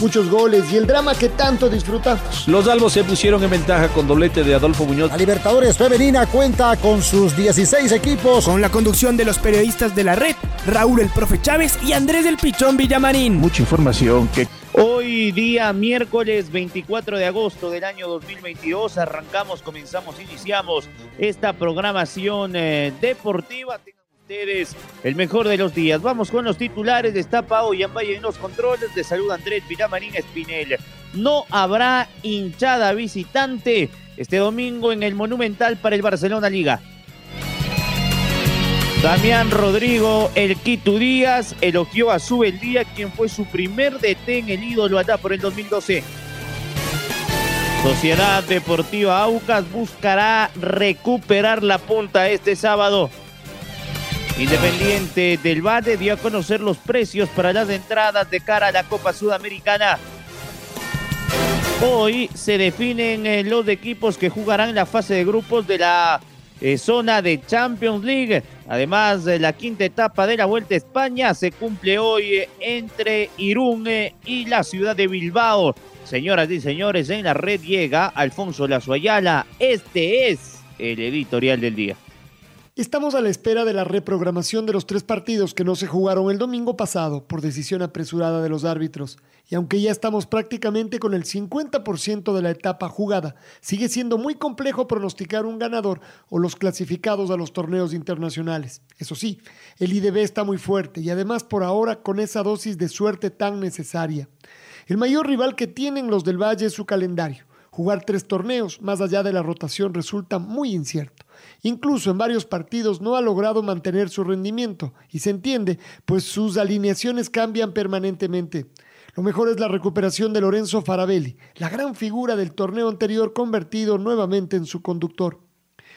muchos goles y el drama que tanto disfrutamos. Los albos se pusieron en ventaja con doblete de Adolfo Muñoz. La Libertadores Femenina cuenta con sus 16 equipos. Con la conducción de los periodistas de la red, Raúl el Profe Chávez y Andrés del Pichón Villamarín. Mucha información que... Hoy día miércoles 24 de agosto del año 2022 arrancamos, comenzamos, iniciamos esta programación eh, deportiva ustedes el mejor de los días. Vamos con los titulares. Está Pau Valle en los controles. De salud Andrés Villamarín Espinel. No habrá hinchada visitante este domingo en el Monumental para el Barcelona Liga. Damián Rodrigo, el Quito Díaz, elogió a su Día, quien fue su primer DT en el ídolo allá por el 2012. Sociedad Deportiva Aucas buscará recuperar la punta este sábado. Independiente del Valle dio a conocer los precios para las entradas de cara a la Copa Sudamericana. Hoy se definen eh, los equipos que jugarán la fase de grupos de la eh, zona de Champions League. Además, de la quinta etapa de la Vuelta a España se cumple hoy eh, entre Irún y la ciudad de Bilbao. Señoras y señores, en la red llega Alfonso Lazo Ayala. Este es el editorial del día. Estamos a la espera de la reprogramación de los tres partidos que no se jugaron el domingo pasado por decisión apresurada de los árbitros. Y aunque ya estamos prácticamente con el 50% de la etapa jugada, sigue siendo muy complejo pronosticar un ganador o los clasificados a los torneos internacionales. Eso sí, el IDB está muy fuerte y además por ahora con esa dosis de suerte tan necesaria. El mayor rival que tienen los del Valle es su calendario. Jugar tres torneos más allá de la rotación resulta muy incierto. Incluso en varios partidos no ha logrado mantener su rendimiento y se entiende, pues sus alineaciones cambian permanentemente. Lo mejor es la recuperación de Lorenzo Farabelli, la gran figura del torneo anterior convertido nuevamente en su conductor.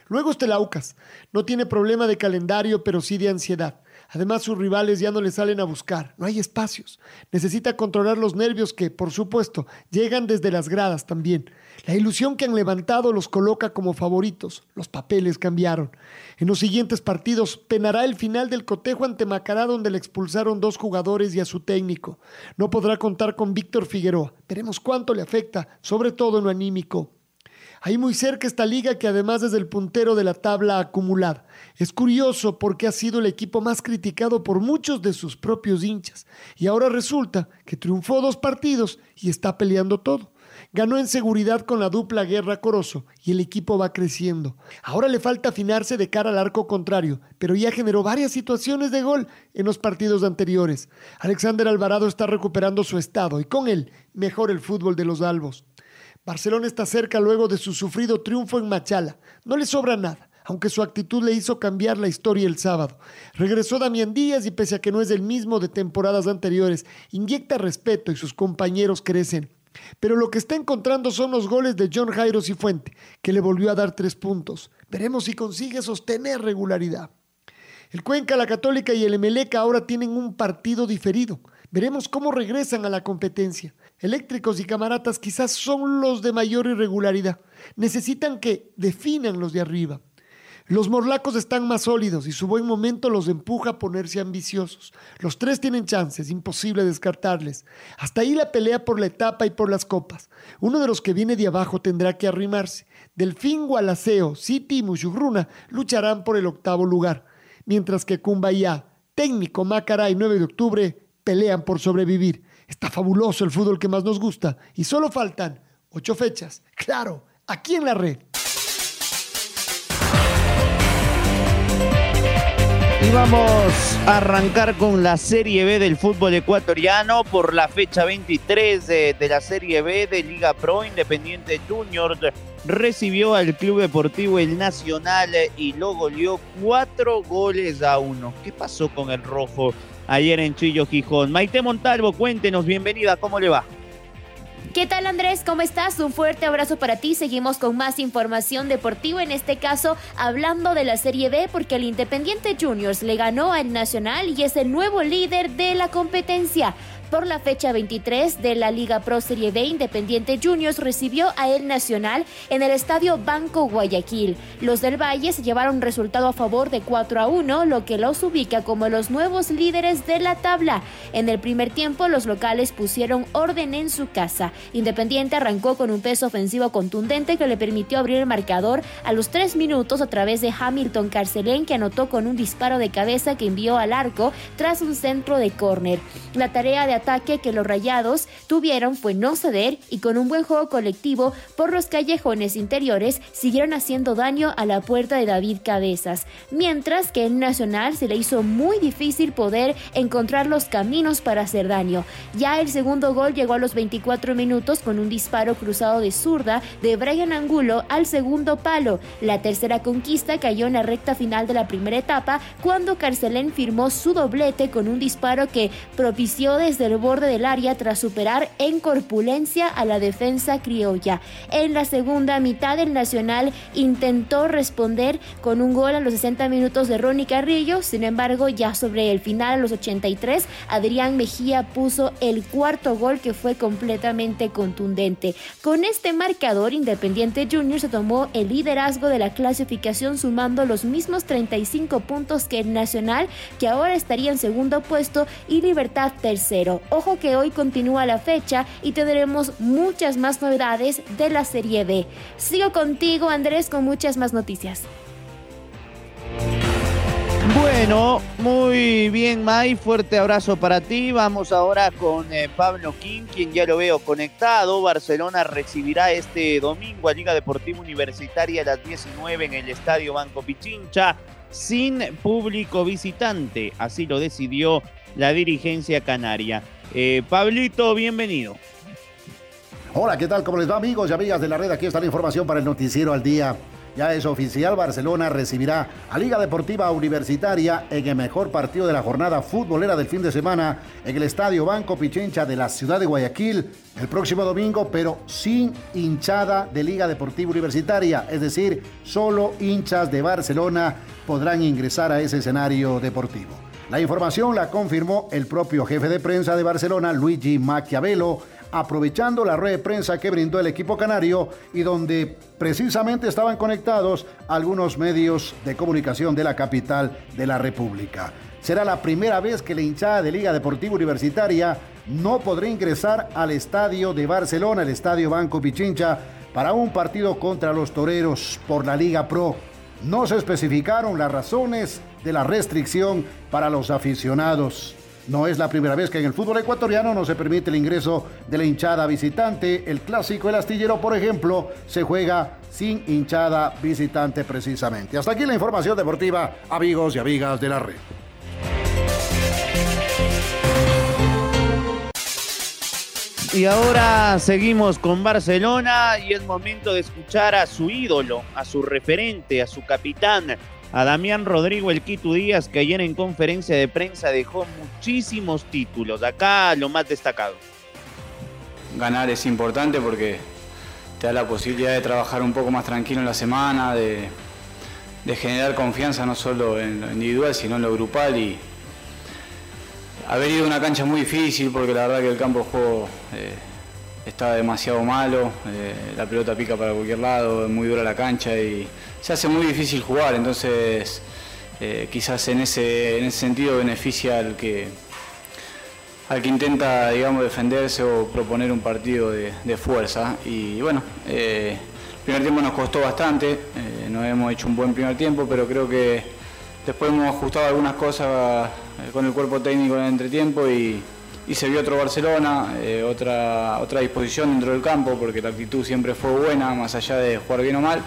Luego está Laucas. No tiene problema de calendario, pero sí de ansiedad. Además, sus rivales ya no le salen a buscar, no hay espacios. Necesita controlar los nervios que, por supuesto, llegan desde las gradas también. La ilusión que han levantado los coloca como favoritos. Los papeles cambiaron. En los siguientes partidos penará el final del cotejo ante Macará donde le expulsaron dos jugadores y a su técnico. No podrá contar con Víctor Figueroa. Veremos cuánto le afecta, sobre todo en lo anímico. Ahí muy cerca esta liga que además es el puntero de la tabla acumulada. Es curioso porque ha sido el equipo más criticado por muchos de sus propios hinchas y ahora resulta que triunfó dos partidos y está peleando todo. Ganó en seguridad con la dupla Guerra Corozo y el equipo va creciendo. Ahora le falta afinarse de cara al arco contrario, pero ya generó varias situaciones de gol en los partidos anteriores. Alexander Alvarado está recuperando su estado y con él mejora el fútbol de los albos. Barcelona está cerca luego de su sufrido triunfo en Machala. No le sobra nada, aunque su actitud le hizo cambiar la historia el sábado. Regresó Damián Díaz y pese a que no es el mismo de temporadas anteriores, inyecta respeto y sus compañeros crecen. Pero lo que está encontrando son los goles de John Jairo Cifuente, que le volvió a dar tres puntos. Veremos si consigue sostener regularidad. El Cuenca, la Católica y el Emeleca ahora tienen un partido diferido. Veremos cómo regresan a la competencia. Eléctricos y camaratas quizás son los de mayor irregularidad. Necesitan que definan los de arriba. Los morlacos están más sólidos y su buen momento los empuja a ponerse ambiciosos. Los tres tienen chances, imposible descartarles. Hasta ahí la pelea por la etapa y por las copas. Uno de los que viene de abajo tendrá que arrimarse. Delfín, Gualaceo, City y Mushugruna lucharán por el octavo lugar, mientras que Cumbayá, Técnico, Macará y 9 de octubre pelean por sobrevivir. Está fabuloso el fútbol que más nos gusta y solo faltan ocho fechas. Claro, aquí en la red. Y vamos a arrancar con la Serie B del fútbol ecuatoriano por la fecha 23 de, la Serie B de Liga Pro Independiente Junior. Recibió al Club Deportivo El Nacional y lo goleó cuatro goles a uno. ¿Qué pasó con el rojo? Ayer en Chillo Gijón. Maite Montalvo, cuéntenos, bienvenida, ¿cómo le va? ¿Qué tal Andrés? ¿Cómo estás? Un fuerte abrazo para ti. Seguimos con más información deportiva, en este caso hablando de la Serie B porque el Independiente Juniors le ganó al Nacional y es el nuevo líder de la competencia. Por la fecha 23 de la Liga Pro Serie B, Independiente Juniors recibió a El Nacional en el Estadio Banco Guayaquil. Los del Valle se llevaron resultado a favor de 4 a 1, lo que los ubica como los nuevos líderes de la tabla. En el primer tiempo, los locales pusieron orden en su casa. Independiente arrancó con un peso ofensivo contundente que le permitió abrir el marcador a los tres minutos a través de Hamilton Carcelén, que anotó con un disparo de cabeza que envió al arco tras un centro de córner. La tarea de ataque que los Rayados tuvieron fue no ceder y con un buen juego colectivo por los callejones interiores siguieron haciendo daño a la puerta de David Cabezas, mientras que en Nacional se le hizo muy difícil poder encontrar los caminos para hacer daño. Ya el segundo gol llegó a los 24 minutos con un disparo cruzado de zurda de Brian Angulo al segundo palo. La tercera conquista cayó en la recta final de la primera etapa cuando Carcelén firmó su doblete con un disparo que propició desde el borde del área tras superar en corpulencia a la defensa criolla. En la segunda mitad el Nacional intentó responder con un gol a los 60 minutos de Ronnie Carrillo, sin embargo ya sobre el final a los 83 Adrián Mejía puso el cuarto gol que fue completamente contundente. Con este marcador Independiente Junior se tomó el liderazgo de la clasificación sumando los mismos 35 puntos que el Nacional que ahora estaría en segundo puesto y Libertad tercero. Ojo que hoy continúa la fecha y tendremos muchas más novedades de la Serie B. Sigo contigo Andrés con muchas más noticias. Bueno, muy bien, May. Fuerte abrazo para ti. Vamos ahora con eh, Pablo King, quien ya lo veo conectado. Barcelona recibirá este domingo a Liga Deportiva Universitaria a las 19 en el Estadio Banco Pichincha, sin público visitante. Así lo decidió la dirigencia canaria. Eh, Pablito, bienvenido. Hola, ¿qué tal? ¿Cómo les va amigos y amigas de la red? Aquí está la información para el noticiero al día. Ya es oficial, Barcelona recibirá a Liga Deportiva Universitaria en el mejor partido de la jornada futbolera del fin de semana en el Estadio Banco Pichincha de la ciudad de Guayaquil el próximo domingo, pero sin hinchada de Liga Deportiva Universitaria, es decir, solo hinchas de Barcelona podrán ingresar a ese escenario deportivo. La información la confirmó el propio jefe de prensa de Barcelona, Luigi Maquiavelo, aprovechando la rueda de prensa que brindó el equipo canario y donde precisamente estaban conectados algunos medios de comunicación de la capital de la República. Será la primera vez que la hinchada de Liga Deportiva Universitaria no podrá ingresar al estadio de Barcelona, el estadio Banco Pichincha, para un partido contra los toreros por la Liga Pro. No se especificaron las razones de la restricción para los aficionados. No es la primera vez que en el fútbol ecuatoriano no se permite el ingreso de la hinchada visitante. El clásico El Astillero, por ejemplo, se juega sin hinchada visitante precisamente. Hasta aquí la información deportiva, amigos y amigas de la red. Y ahora seguimos con Barcelona y es momento de escuchar a su ídolo, a su referente, a su capitán, a Damián Rodrigo El Quito Díaz, que ayer en conferencia de prensa dejó muchísimos títulos. Acá lo más destacado. Ganar es importante porque te da la posibilidad de trabajar un poco más tranquilo en la semana, de, generar confianza no solo en lo individual, sino en lo grupal y haber ido a una cancha muy difícil porque la verdad que el campo de juego eh, está demasiado malo, eh, la pelota pica para cualquier lado, es muy dura la cancha y se hace muy difícil jugar, entonces eh, quizás en ese, en ese sentido beneficia al que, al que intenta digamos, defenderse o proponer un partido de, fuerza. Y bueno, eh, el primer tiempo nos costó bastante, eh, no hemos hecho un buen primer tiempo, pero creo que después hemos ajustado algunas cosas con el cuerpo técnico en el entretiempo y, y se vio otro Barcelona, otra, otra disposición dentro del campo, porque la actitud siempre fue buena, más allá de jugar bien o mal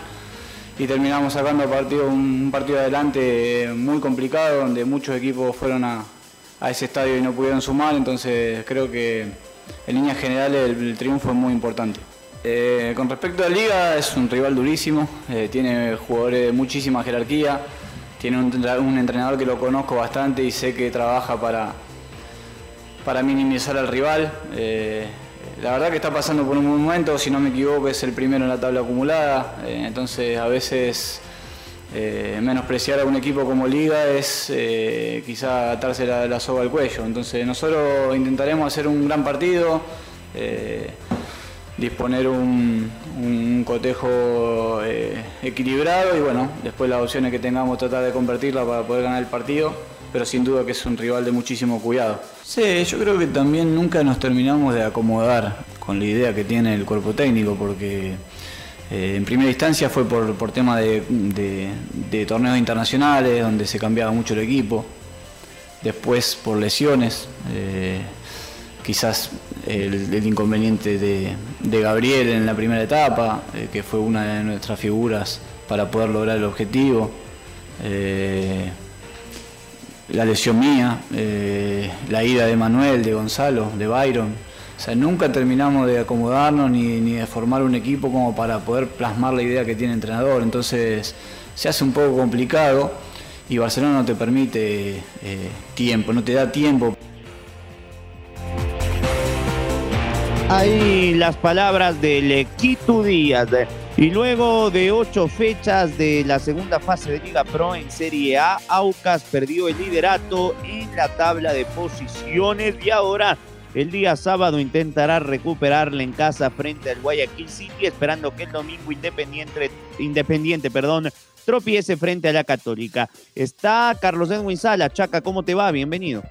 y terminamos sacando un partido adelante muy complicado donde muchos equipos fueron a, ese estadio y no pudieron sumar, entonces creo que en líneas generales el, triunfo es muy importante. Eh, con respecto a la liga, es un rival durísimo, eh, tiene jugadores de muchísima jerarquía, tiene un, entrenador que lo conozco bastante y sé que trabaja para, para minimizar al rival. Eh, la verdad que está pasando por un momento, si no me equivoco es el primero en la tabla acumulada, eh, entonces a veces eh, menospreciar a un equipo como Liga es eh, quizá atarse la, soga al cuello. Entonces nosotros intentaremos hacer un gran partido, disponer un, un cotejo equilibrado y bueno, después las opciones que tengamos tratar de convertirla para poder ganar el partido pero sin duda que es un rival de muchísimo cuidado. Sí, yo creo que también nunca nos terminamos de acomodar con la idea que tiene el cuerpo técnico, porque eh, en primera instancia fue por, por tema de, torneos internacionales, donde se cambiaba mucho el equipo, después por lesiones, eh, quizás el, inconveniente de, Gabriel en la primera etapa, eh, que fue una de nuestras figuras para poder lograr el objetivo la lesión mía, eh, la ida de Manuel, de Gonzalo, de Byron. O sea, nunca terminamos de acomodarnos ni, de formar un equipo como para poder plasmar la idea que tiene el entrenador. Entonces se hace un poco complicado y Barcelona no te permite eh, tiempo, no te da tiempo. Ahí las palabras del Quito Díaz. Y luego de ocho fechas de la segunda fase de Liga Pro en Serie A, Aucas perdió el liderato en la tabla de posiciones y ahora el día sábado intentará recuperarla en casa frente al Guayaquil City, esperando que el domingo Independiente, Independiente perdón, tropiece frente a la Católica. Está Carlos Edwin Sala. Chaca, ¿cómo te va? Bienvenido.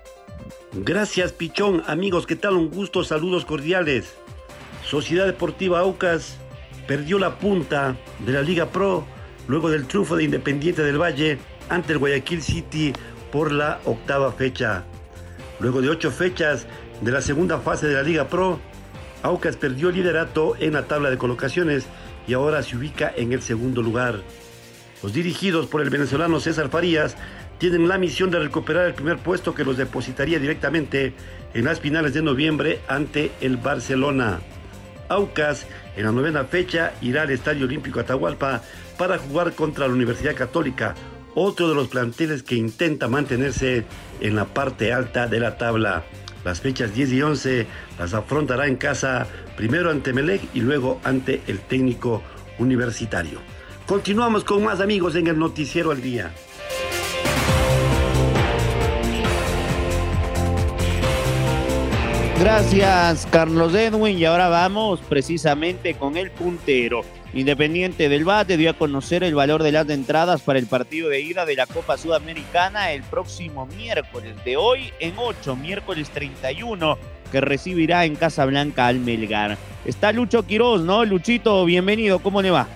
Gracias, Pichón. Amigos, ¿qué tal? Un gusto, saludos cordiales. Sociedad Deportiva Aucas perdió la punta de la Liga Pro luego del triunfo de Independiente del Valle ante el Guayaquil City por la octava fecha. Luego de ocho fechas de la segunda fase de la Liga Pro, Aucas perdió el liderato en la tabla de colocaciones y ahora se ubica en el segundo lugar. Los dirigidos por el venezolano César Farías tienen la misión de recuperar el primer puesto que los depositaría directamente en las finales de noviembre ante el Barcelona. Aucas en la novena fecha irá al Estadio Olímpico Atahualpa para jugar contra la Universidad Católica, otro de los planteles que intenta mantenerse en la parte alta de la tabla. Las fechas 10 y 11 las afrontará en casa primero ante Melec y luego ante el técnico universitario. Continuamos con más amigos en el Noticiero al Día. Gracias, Carlos Edwin. Y ahora vamos precisamente con el puntero. Independiente del Bate dio a conocer el valor de las entradas para el partido de ida de la Copa Sudamericana el próximo miércoles, de hoy en 8, miércoles 31, que recibirá en Casablanca al Melgar. Está Lucho Quiroz, ¿no? Luchito, bienvenido, ¿cómo le va?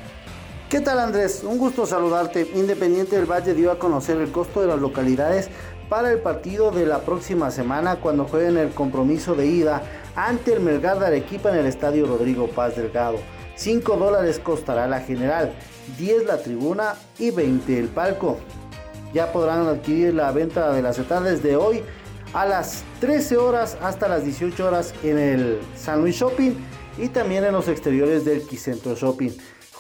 ¿Qué tal Andrés? Un gusto saludarte. Independiente del Valle dio a conocer el costo de las localidades para el partido de la próxima semana cuando jueguen el compromiso de ida ante el Melgar de Arequipa en el estadio Rodrigo Paz Delgado. 5 dólares costará la general, 10 la tribuna y 20 el palco. Ya podrán adquirir la venta de las entradas desde hoy a las 13 horas hasta las 18 horas en el San Luis Shopping y también en los exteriores del Quicentro Shopping.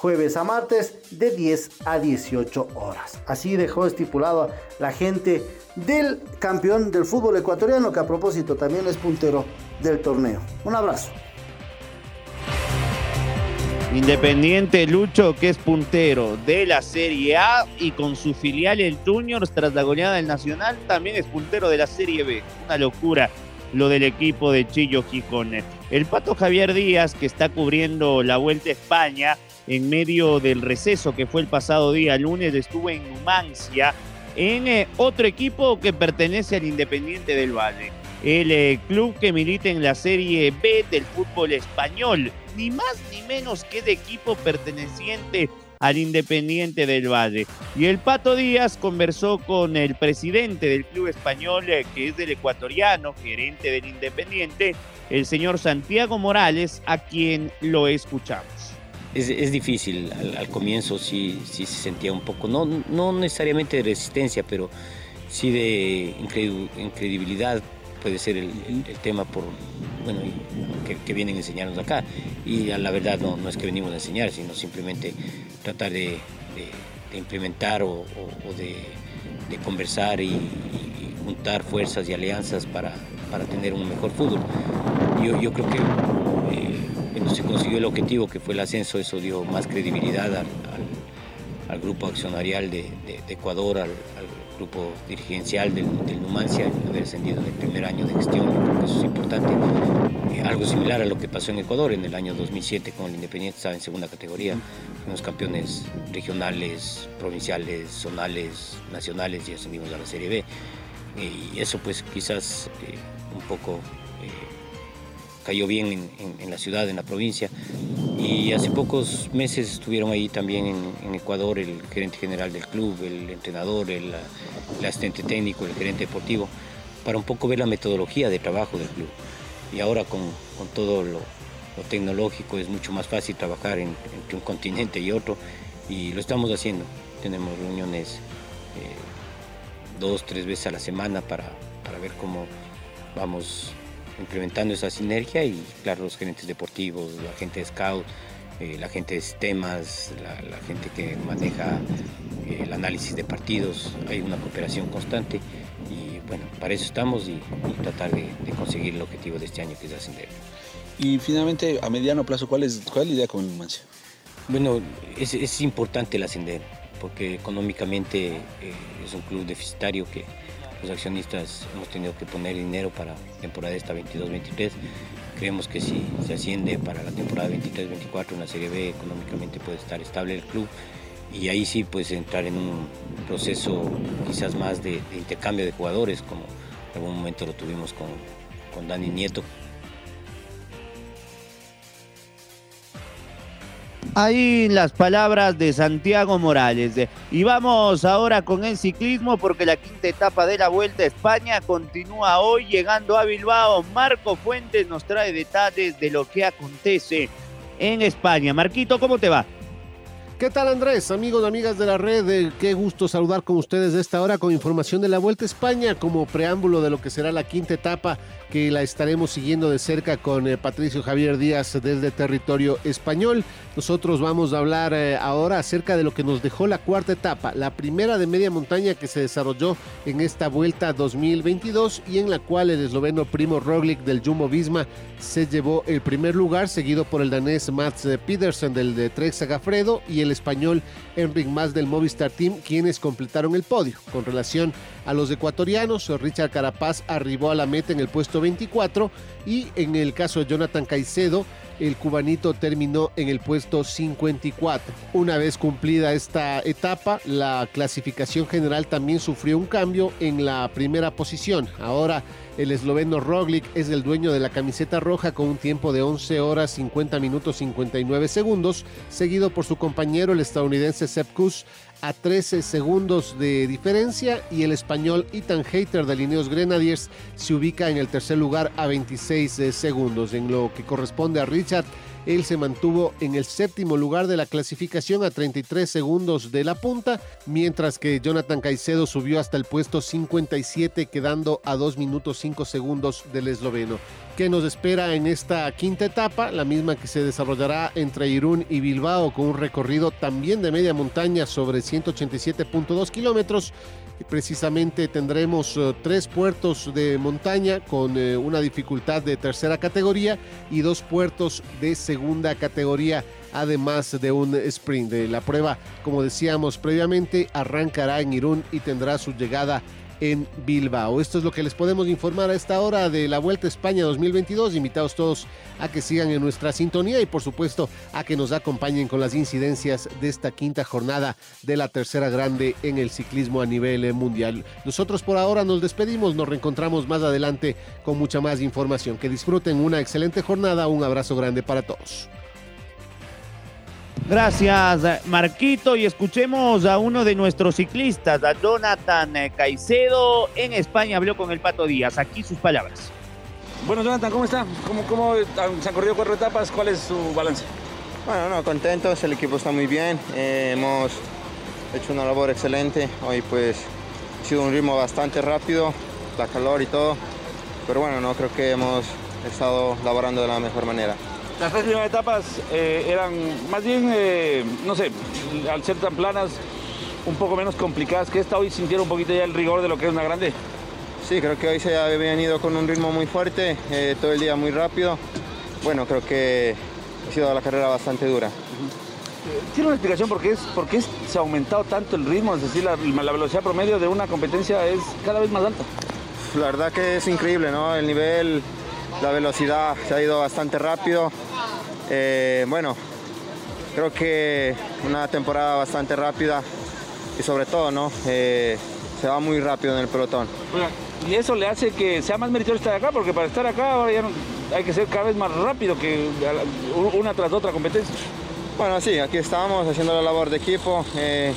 Jueves a martes de 10 a 18 horas. Así dejó estipulado la gente del campeón del fútbol ecuatoriano, que a propósito también es puntero del torneo. Un abrazo. Independiente Lucho, que es puntero de la Serie A y con su filial el Juniors tras la goleada del Nacional, también es puntero de la Serie B. Una locura lo del equipo de Chillo Gijón. El Pato Javier Díaz, que está cubriendo la Vuelta a España en medio del receso que fue el pasado día lunes, estuvo en Numancia en eh, otro equipo que pertenece al Independiente del Valle. El eh, club que milita en la Serie B del fútbol español, ni más ni menos que de equipo perteneciente al Independiente del Valle. Y el Pato Díaz conversó con el presidente del club español, eh, que es del ecuatoriano, gerente del Independiente, el señor Santiago Morales, a quien lo escuchamos es, difícil. Al, comienzo sí, sí, se sentía un poco, no, no necesariamente de resistencia, pero sí de incredibilidad puede ser el, tema por bueno que, vienen a enseñarnos acá y a la verdad no, no es que venimos a enseñar sino simplemente tratar de, implementar o, de, conversar y, juntar fuerzas y alianzas para, para tener un mejor fútbol yo, yo creo que cuando se consiguió el objetivo que fue el ascenso, eso dio más credibilidad al, grupo accionarial de, Ecuador, al, grupo dirigencial del, Numancia, haber ascendido en el primer año de gestión, creo eso es importante. Eh, algo similar a lo que pasó en Ecuador en el año 2007 con el Independiente, estaba en segunda categoría, fuimos campeones regionales, provinciales, zonales, nacionales y ascendimos a la Serie B. y eso pues quizás eh, un poco cayó bien en, la ciudad, en la provincia. Y hace pocos meses estuvieron ahí también en, Ecuador el gerente general del club, el entrenador, el, asistente técnico, el gerente deportivo, para un poco ver la metodología de trabajo del club. Y ahora con, todo lo, tecnológico es mucho más fácil trabajar entre un continente y otro y lo estamos haciendo. Tenemos reuniones eh, dos, tres veces a la semana para, para ver cómo vamos implementando esa sinergia y claro, los gerentes deportivos, la gente de scout, eh, la gente de sistemas, la, gente que maneja eh, el análisis de partidos, hay una cooperación constante y bueno, para eso estamos y, tratar de, conseguir el objetivo de este año que es ascender. Y finalmente, a mediano plazo, ¿cuál es, cuál es la idea con el Numancia? Bueno, es, es, importante el ascender porque económicamente eh, es un club deficitario que los accionistas hemos tenido que poner dinero para temporada esta 22-23. Creemos que si se asciende para la temporada 23-24 en la Serie B, económicamente puede estar estable el club y ahí sí puedes entrar en un proceso quizás más de, intercambio de jugadores, como en algún momento lo tuvimos con, con Dani Nieto, Ahí las palabras de Santiago Morales. Y vamos ahora con el ciclismo porque la quinta etapa de la Vuelta a España continúa hoy llegando a Bilbao. Marco Fuentes nos trae detalles de lo que acontece en España. Marquito, ¿cómo te va? ¿Qué tal Andrés? Amigos amigas de la red, eh, qué gusto saludar con ustedes de esta hora con información de la Vuelta a España como preámbulo de lo que será la quinta etapa que la estaremos siguiendo de cerca con eh, Patricio Javier Díaz desde territorio español. Nosotros vamos a hablar eh, ahora acerca de lo que nos dejó la cuarta etapa, la primera de media montaña que se desarrolló en esta vuelta 2022 y en la cual el esloveno Primo Roglic del Jumbo Visma se llevó el primer lugar, seguido por el danés Mats Pedersen del de Trek Sagafredo y el español Enric Mas del Movistar Team, quienes completaron el podio. Con relación a los ecuatorianos, Richard Carapaz arribó a la meta en el puesto 24 y en el caso de Jonathan Caicedo, el cubanito terminó en el puesto 54. Una vez cumplida esta etapa, la clasificación general también sufrió un cambio en la primera posición. Ahora el esloveno Roglic es el dueño de la camiseta roja con un tiempo de 11 horas 50 minutos 59 segundos, seguido por su compañero el estadounidense Sepp Kuss a 13 segundos de diferencia y el español Ethan Hater de Lineos Grenadiers se ubica en el tercer lugar a 26 segundos. En lo que corresponde a Richard, él se mantuvo en el séptimo lugar de la clasificación a 33 segundos de la punta, mientras que Jonathan Caicedo subió hasta el puesto 57 quedando a 2 minutos 5 segundos del esloveno que nos espera en esta quinta etapa, la misma que se desarrollará entre Irún y Bilbao con un recorrido también de media montaña sobre 187.2 kilómetros. Precisamente tendremos eh, tres puertos de montaña con eh, una dificultad de tercera categoría y dos puertos de segunda categoría además de un sprint. La prueba, como decíamos previamente, arrancará en Irún y tendrá su llegada en Bilbao. Esto es lo que les podemos informar a esta hora de la Vuelta a España 2022. Invitados todos a que sigan en nuestra sintonía y por supuesto a que nos acompañen con las incidencias de esta quinta jornada de la tercera grande en el ciclismo a nivel mundial. Nosotros por ahora nos despedimos, nos reencontramos más adelante con mucha más información. Que disfruten una excelente jornada, un abrazo grande para todos. Gracias, Marquito. Y escuchemos a uno de nuestros ciclistas, a Jonathan Caicedo. En España habló con el Pato Díaz. Aquí sus palabras. Bueno, Jonathan, ¿cómo está? ¿Cómo, cómo se han corrido cuatro etapas? ¿Cuál es su balance? Bueno, no, contentos. El equipo está muy bien. Eh, hemos hecho una labor excelente. Hoy, pues, ha sido un ritmo bastante rápido, la calor y todo. Pero bueno, no creo que hemos estado laborando de la mejor manera. Las tres primeras etapas eh, eran más bien, eh, no sé, al ser tan planas, un poco menos complicadas que esta. Hoy sintieron un poquito ya el rigor de lo que es una grande. Sí, creo que hoy se habían ido con un ritmo muy fuerte, eh, todo el día muy rápido. Bueno, creo que ha sido la carrera bastante dura. ¿Tiene una explicación por qué, es, por qué se ha aumentado tanto el ritmo? Es decir, la, la velocidad promedio de una competencia es cada vez más alta. La verdad que es increíble, ¿no? El nivel, la velocidad se ha ido bastante rápido. Eh, bueno, creo que una temporada bastante rápida y sobre todo, ¿no? Eh, se va muy rápido en el pelotón. Y eso le hace que sea más meritorio estar acá, porque para estar acá ahora ya no- hay que ser cada vez más rápido que una tras otra competencia. Bueno, sí, aquí estamos haciendo la labor de equipo, eh,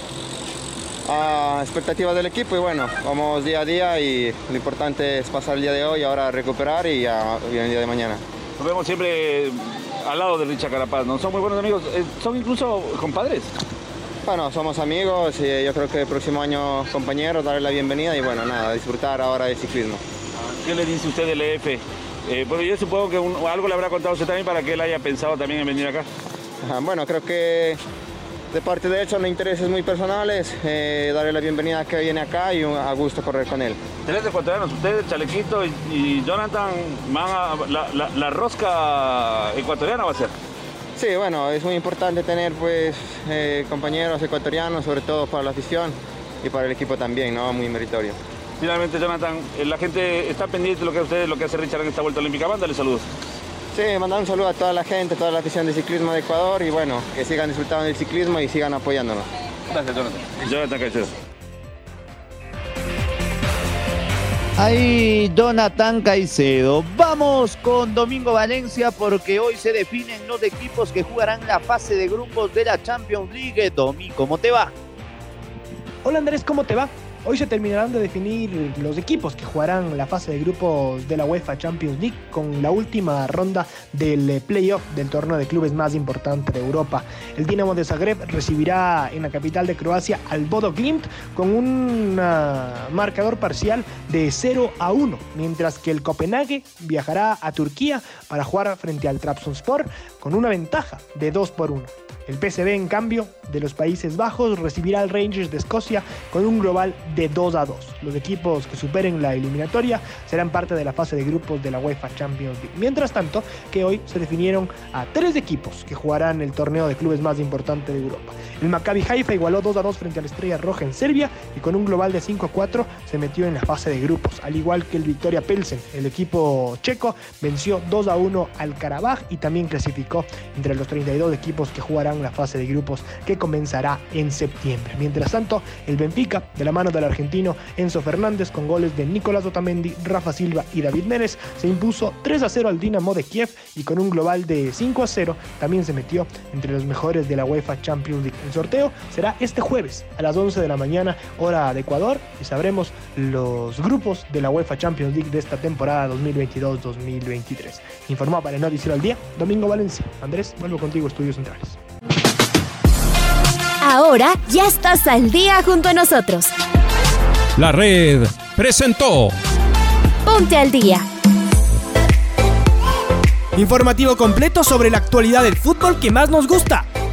a expectativas del equipo y bueno, vamos día a día y lo importante es pasar el día de hoy, ahora recuperar y ya viene el día de mañana. Nos vemos siempre al lado de Richa Carapaz, ¿no? Son muy buenos amigos, eh, son incluso compadres. Bueno, somos amigos y yo creo que el próximo año compañeros, darle la bienvenida y bueno, nada, disfrutar ahora del ciclismo. ¿Qué le dice usted del EF? Eh, bueno, yo supongo que un- algo le habrá contado usted también para que él haya pensado también en venir acá. Ajá, Bueno, creo que de parte de él son intereses muy personales, eh, darle la bienvenida que viene acá y un- a gusto correr con él. Tres ecuatorianos, usted, Chalequito y, y Jonathan, van a- la, la- la rosca ecuatoriana va a ser. Sí, bueno, es muy importante tener pues eh, compañeros ecuatorianos, sobre todo para la afición y para el equipo también, ¿no? Muy meritorio. Finalmente, Jonathan, eh, la gente está pendiente de lo que ustedes, lo que hace Richard en esta vuelta olímpica. Mándale saludos. Sí, mandar un saludo a toda la gente, toda la afición de ciclismo de Ecuador y bueno, que sigan disfrutando del ciclismo y sigan apoyándonos. Gracias, Jonathan. Jonathan Caicedo. Ahí Jonathan Caicedo. Vamos con Domingo Valencia porque hoy se definen los equipos que jugarán la fase de grupos de la Champions League. Domi, ¿cómo te va? Hola Andrés, ¿cómo te va? Hoy se terminarán de definir los equipos que jugarán la fase de grupos de la UEFA Champions League con la última ronda del eh, playoff del torneo de clubes más importante de Europa. El Dinamo de Zagreb recibirá en la capital de Croacia al Bodo Glimt con un ah, marcador parcial de 0 a 1, mientras que el Copenhague viajará a Turquía para jugar frente al Trabzonspor con una ventaja de 2 por 1. El PSV, en cambio, de los Países Bajos recibirá al Rangers de Escocia con un global de 2 a 2. Los equipos que superen la eliminatoria serán parte de la fase de grupos de la UEFA Champions League. Mientras tanto, que hoy se definieron a tres equipos que jugarán el torneo de clubes más importante de Europa. El Maccabi Haifa igualó 2 a 2 frente a la Estrella Roja en Serbia y con un global de 5 a 4 se metió en la fase de grupos, al igual que el Victoria Pilsen. El equipo checo venció 2 a 1 al Karabaj y también clasificó entre los 32 equipos que jugarán la fase de grupos que comenzará en septiembre. Mientras tanto, el Benfica, de la mano del argentino Enzo Fernández, con goles de Nicolás Otamendi, Rafa Silva y David Neres, se impuso 3 a 0 al Dinamo de Kiev y con un global de 5 a 0 también se metió entre los mejores de la UEFA Champions League. El sorteo será este jueves a las 11 de la mañana, hora de Ecuador, y sabremos los grupos de la UEFA Champions League de esta temporada 2022-2023. Informó para el Noticiero al Día, Domingo Valencia. Andrés, vuelvo contigo, Estudios Centrales. Ahora ya estás al día junto a nosotros. La red presentó Ponte al día. Informativo completo sobre la actualidad del fútbol que más nos gusta,